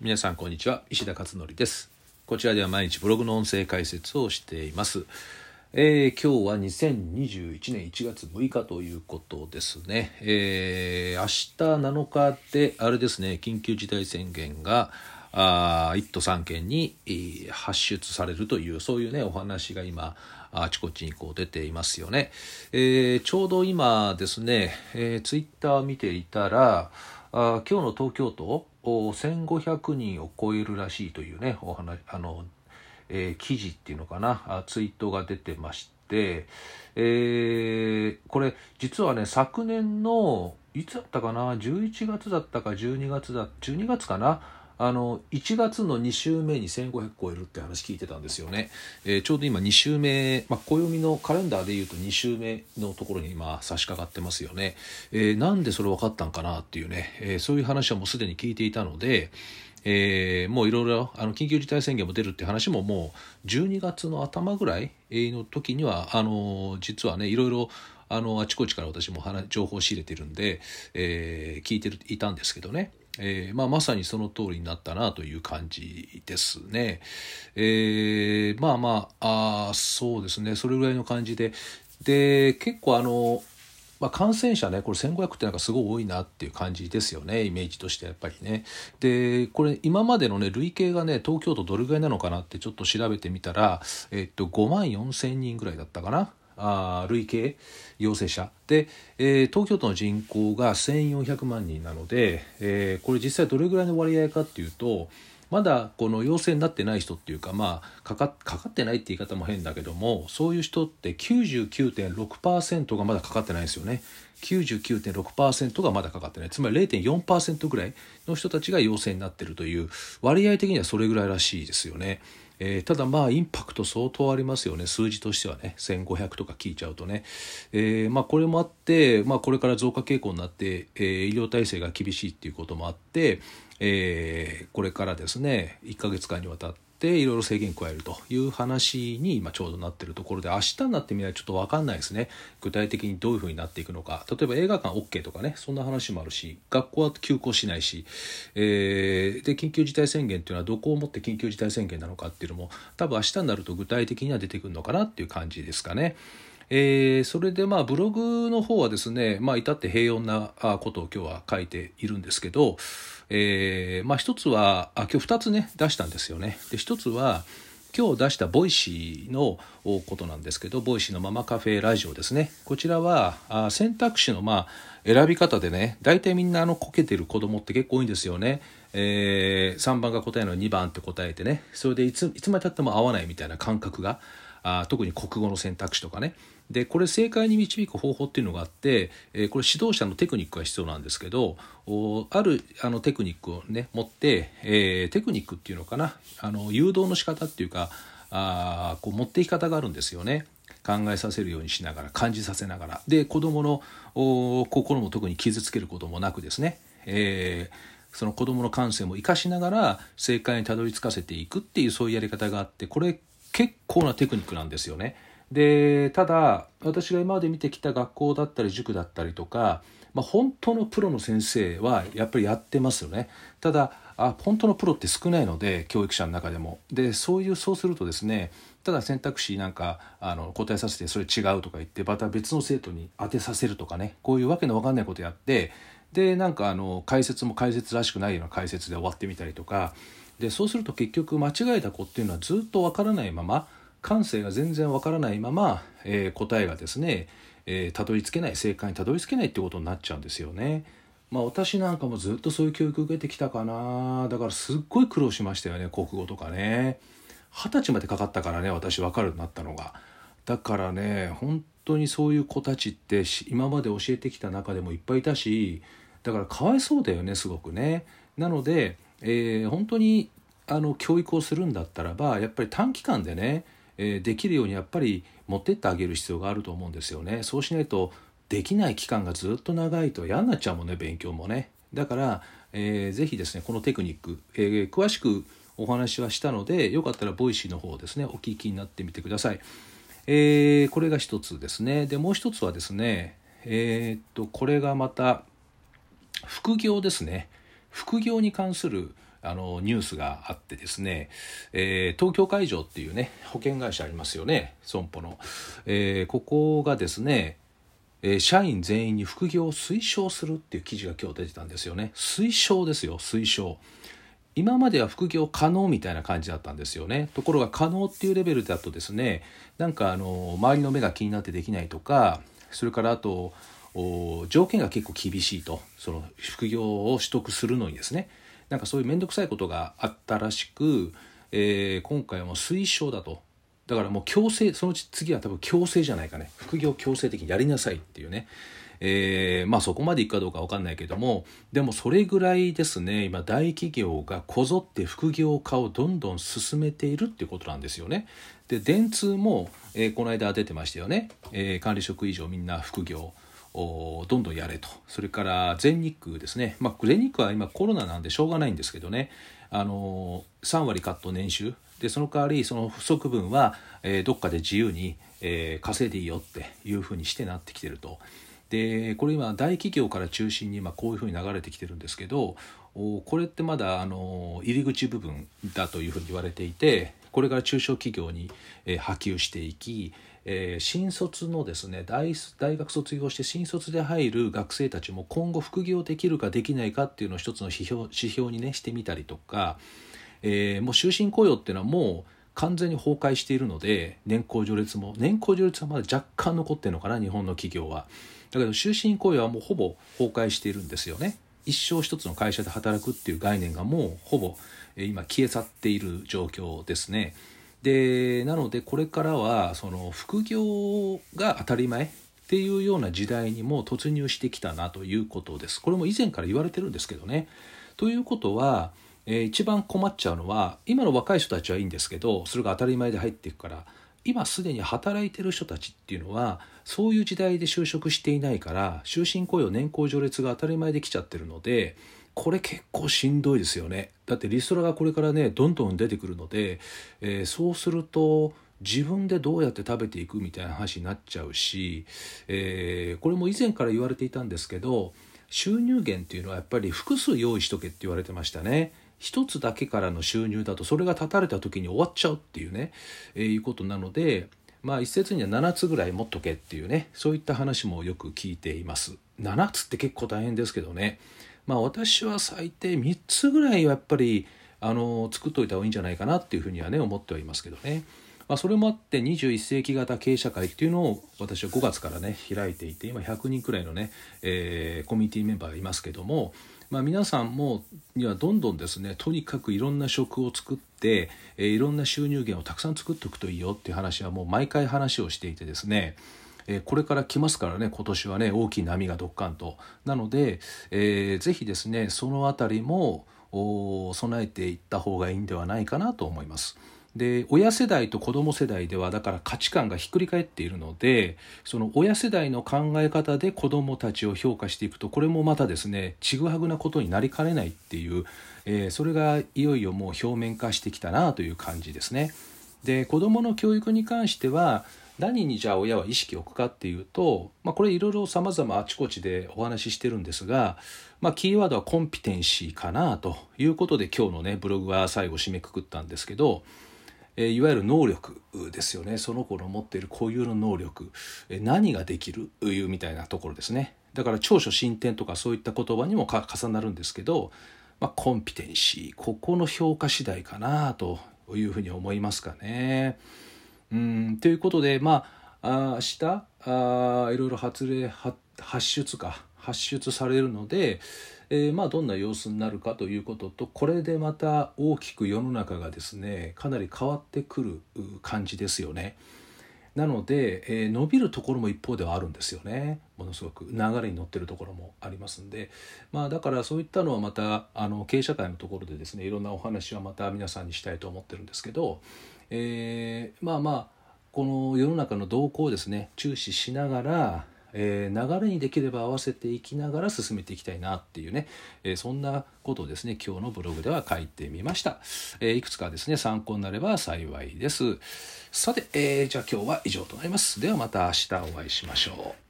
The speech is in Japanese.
皆さんこんにちは。石田勝則です。こちらでは毎日ブログの音声解説をしています、えー、今日は2021年1月6日ということですね、えー、明日7日であれですね緊急事態宣言があ1都3県に、発出されるというそういうねお話が今あちこちにこう出ていますよね、えー、ちょうど今ですね、えー、ツイッターを見ていたらあ今日の東京都1500人を超えるらしいというねお話あの、えー、記事っていうのかなツイートが出てまして、えー、これ実はね昨年のいつだったかな11月だったか12月だ12月かなあの1月の2週目に1500超えるって話聞いてたんですよね、えー、ちょうど今2週目、まあ、暦のカレンダーでいうと2週目のところに今差し掛かってますよね、えー、なんでそれ分かったんかなっていうね、えー、そういう話はもうすでに聞いていたので、えー、もういろいろあの緊急事態宣言も出るって話ももう12月の頭ぐらいの時にはあの実はねいろいろあのあちこちから私も情報を仕入れてるんで、えー、聞いていたんですけどね。えーまあ、まさにその通りになったなという感じですね。えー、まあまああそうですねそれぐらいの感じでで結構あの、まあ、感染者ねこれ1500ってなんかすごい多いなっていう感じですよねイメージとしてやっぱりね。でこれ今までのね累計がね東京都どれぐらいなのかなってちょっと調べてみたら、えっと、5万4千人ぐらいだったかな。あ累計陽性者で、えー、東京都の人口が1400万人なので、えー、これ実際どれぐらいの割合かっていうとまだこの陽性になってない人っていうかまあかかかかってないって言い方も変だけどもそういう人って99.6%がまだかかってないですよね。99.6%がまだかかってないつまり0.4%ぐらいの人たちが陽性になってるという割合的にはそれぐらいらしいですよね。えー、ただまあインパクト相当ありますよね。数字としてはね。1500とか聞いちゃうとね、えー、まあこれもあって、まあ、これから増加傾向になって、えー、医療体制が厳しいっていうこともあって、えー、これからですね1ヶ月間にわたってっていろいろ制限加えるという話に今ちょうどなってるところで明日になってみないとちょっと分かんないですね具体的にどういうふうになっていくのか例えば映画館 OK とかねそんな話もあるし学校は休校しないし、えー、で緊急事態宣言っていうのはどこをもって緊急事態宣言なのかっていうのも多分明日になると具体的には出てくるのかなっていう感じですかね。えー、それでまあブログの方はですね、まあ、至って平穏なことを今日は書いているんですけど、えー、まあ一つはあ今日2つね出したんですよね。で一つは今日出した Voicy のことなんですけど Voicy のママカフェラジオですねこちらはあ選択肢のまあ選び方でね大体みんなあのこけてる子供って結構多いんですよね。えー、3番が答えの2番って答えてねそれでいついつまでたっても合わないみたいな感覚があ特に国語の選択肢とかね。でこれ正解に導く方法っていうのがあって、えー、これ指導者のテクニックが必要なんですけどあるあのテクニックをね持って、えー、テクニックっていうのかな。あの誘導の仕方っていうかあこう持っていき方があるんですよね。考えさせるようにしながら感じさせながら。で子どもの心も特に傷つけることもなくですね、えー、その子どもの感性も生かしながら正解にたどり着かせていくっていうそういうやり方があってこれ結構なテクニックなんですよね。でただ私が今まで見てきた学校だったり塾だったりとか、まあ、本当のプロの先生はやっぱりやってますよね。ただあ本当のプロって少ないので教育者の中でも。でそういうそうするとですねただ選択肢なんかあの答えさせてそれ違うとか言ってまた別の生徒に当てさせるとかねこういうわけのわかんないことやってでなんかあの解説も解説らしくないような解説で終わってみたりとかでそうすると結局間違えた子っていうのはずっとわからないまま感性が全然わからないまま、えー、答えがですね、えー、たどり着けない正解にたどり着けないってことになっちゃうんですよね。まあ私なんかもずっとそういう教育受けてきたかな。だからすっごい苦労しましたよね国語とかね。二十歳までかかったからね私分かるようになったのが。だからね本当にそういう子たちって今まで教えてきた中でもいっぱいいたしだからかわいそうだよねすごくねなので、えー、本当にあの教育をするんだったらばやっぱり短期間でねえできるようにやっぱり持ってってあげる必要があると思うんですよね。そうしないとできない期間がずっと長いと嫌になっちゃうもんね勉強もね。だから、えー、ぜひですねこのテクニック、えー、詳しくお話はしたのでよかったら Voicy の方ですねお聞きになってみてください。えー、これが一つですね。でもう一つはですねえー、っとこれがまた副業ですね。副業に関するあのニュースがあってですね、えー、東京海上っていうね保険会社ありますよね損保の、えー、ここがですねえー、社員全員に副業を推奨するっていう記事が今日出てたんですよね。推奨ですよ推奨。今までは副業可能みたいな感じだったんですよね。ところが可能っていうレベルだとですねなんかあの周りの目が気になってできないとかそれからあと条件が結構厳しいと。その副業を取得するのにですね。なんかそういう面倒くさいことがあったらしく、えー、今回はもう推奨だと。だからもう強制そのうち次は多分強制じゃないかね。副業強制的にやりなさいっていうね。えー、まあそこまでいくかどうか分かんないけども。でもそれぐらいですね今大企業がこぞって副業化をどんどん進めているっていうことなんですよね。で電通も、えー、この間出てましたよね、えー、管理職以上みんな副業。どんどんやれと。それから全日空ですね、まあ、全日空は今コロナなんでしょうがないんですけどね。あの3割カット年収。でその代わりその不足分は、えー、どっかで自由に、えー、稼いでいいよっていうふうにしてなってきてると。でこれ今大企業から中心に今こういうふうに流れてきてるんですけどこれってまだあの入り口部分だというふうに言われていてこれから中小企業に波及していきえ新卒のですね大大学卒業して新卒で入る学生たちも今後副業できるかできないかっていうのを一つの指標指標にねしてみたりとか、えー、もう終身雇用っていうのはもう完全に崩壊しているので年功序列も年功序列はまだ若干残ってるのかな日本の企業は。だけど終身雇用はもうほぼ崩壊しているんですよね一生一つの会社で働くっていう概念がもうほぼ今消え去っている状況ですね。でなのでこれからはその副業が当たり前っていうような時代にも突入してきたなということです。これも以前から言われてるんですけどね。ということは、えー、一番困っちゃうのは今の若い人たちはいいんですけどそれが当たり前で入っていくから今すでに働いてる人たちっていうのはそういう時代で就職していないから終身雇用年功序列が当たり前できちゃってるのでこれ結構しんどいですよね。だってリストラがこれからねどんどん出てくるので、えー、そうすると自分でどうやって食べていくみたいな話になっちゃうし、えー、これも以前から言われていたんですけど収入源っていうのはやっぱり複数用意しとけって言われてましたね。一つだけからの収入だとそれが断たれた時に終わっちゃうっていうね、えー、いうことなのでまあ一説には7つぐらい持っとけっていうねそういった話もよく聞いています。7つって結構大変ですけどね。まあ私は最低3つぐらいはやっぱりあの作っといた方がいいんじゃないかなっていうふうにはね思ってはいますけどね。まあ、それもあって21世紀型経営者会っていうのを私は5月からね開いていて今100人くらいのね、えー、コミュニティメンバーがいますけどもまあ、皆さんもにはどんどんですねとにかくいろんな職を作って、えー、いろんな収入源をたくさん作っておくといいよっていう話はもう毎回話をしていてですねえこれから来ますからね今年はね大きい波がどっかんとなので、えー、ぜひですねその辺りも備えていった方がいいんではないかなと思います。で親世代と子ども世代ではだから価値観がひっくり返っているのでその親世代の考え方で子どもたちを評価していくとこれもまたですねちぐはぐなことになりかねないっていう、えー、それがいよいよもう表面化してきたなという感じですね。で子どもの教育に関しては何にじゃあ親は意識を置くかっていうと、まあ、これいろいろさまざまあちこちでお話ししてるんですが、まあ、キーワードはコンピテンシーかなということで今日のねブログは最後締めくくったんですけどえいわゆる能力ですよね。その子の持っている固有の能力、え何ができるいうみたいなところですね。だから長所進展とかそういった言葉にも重なるんですけど、まあ、コンピテンシー。ここの評価次第かなというふうに思いますかね。うんということでまあ明日あいろいろ発令発出か発出されるので、えー、まあどんな様子になるかということとこれでまた大きく世の中がですねかなり変わってくる感じですよね。なので、えー、伸びるところも一方ではあるんですよね。ものすごく。流れに乗ってるところもありますんで、まあ、だからそういったのはまたあの経営者会のところでですねいろんなお話はまた皆さんにしたいと思ってるんですけど、えー、まあまあこの世の中の動向をですね注視しながらえー、流れにできれば合わせていきながら進めていきたいなっていうね、えー、そんなことをですね今日のブログでは書いてみました、えー、いくつかですね参考になれば幸いです。さて、えじゃあ今日は以上となります。ではまた明日お会いしましょう。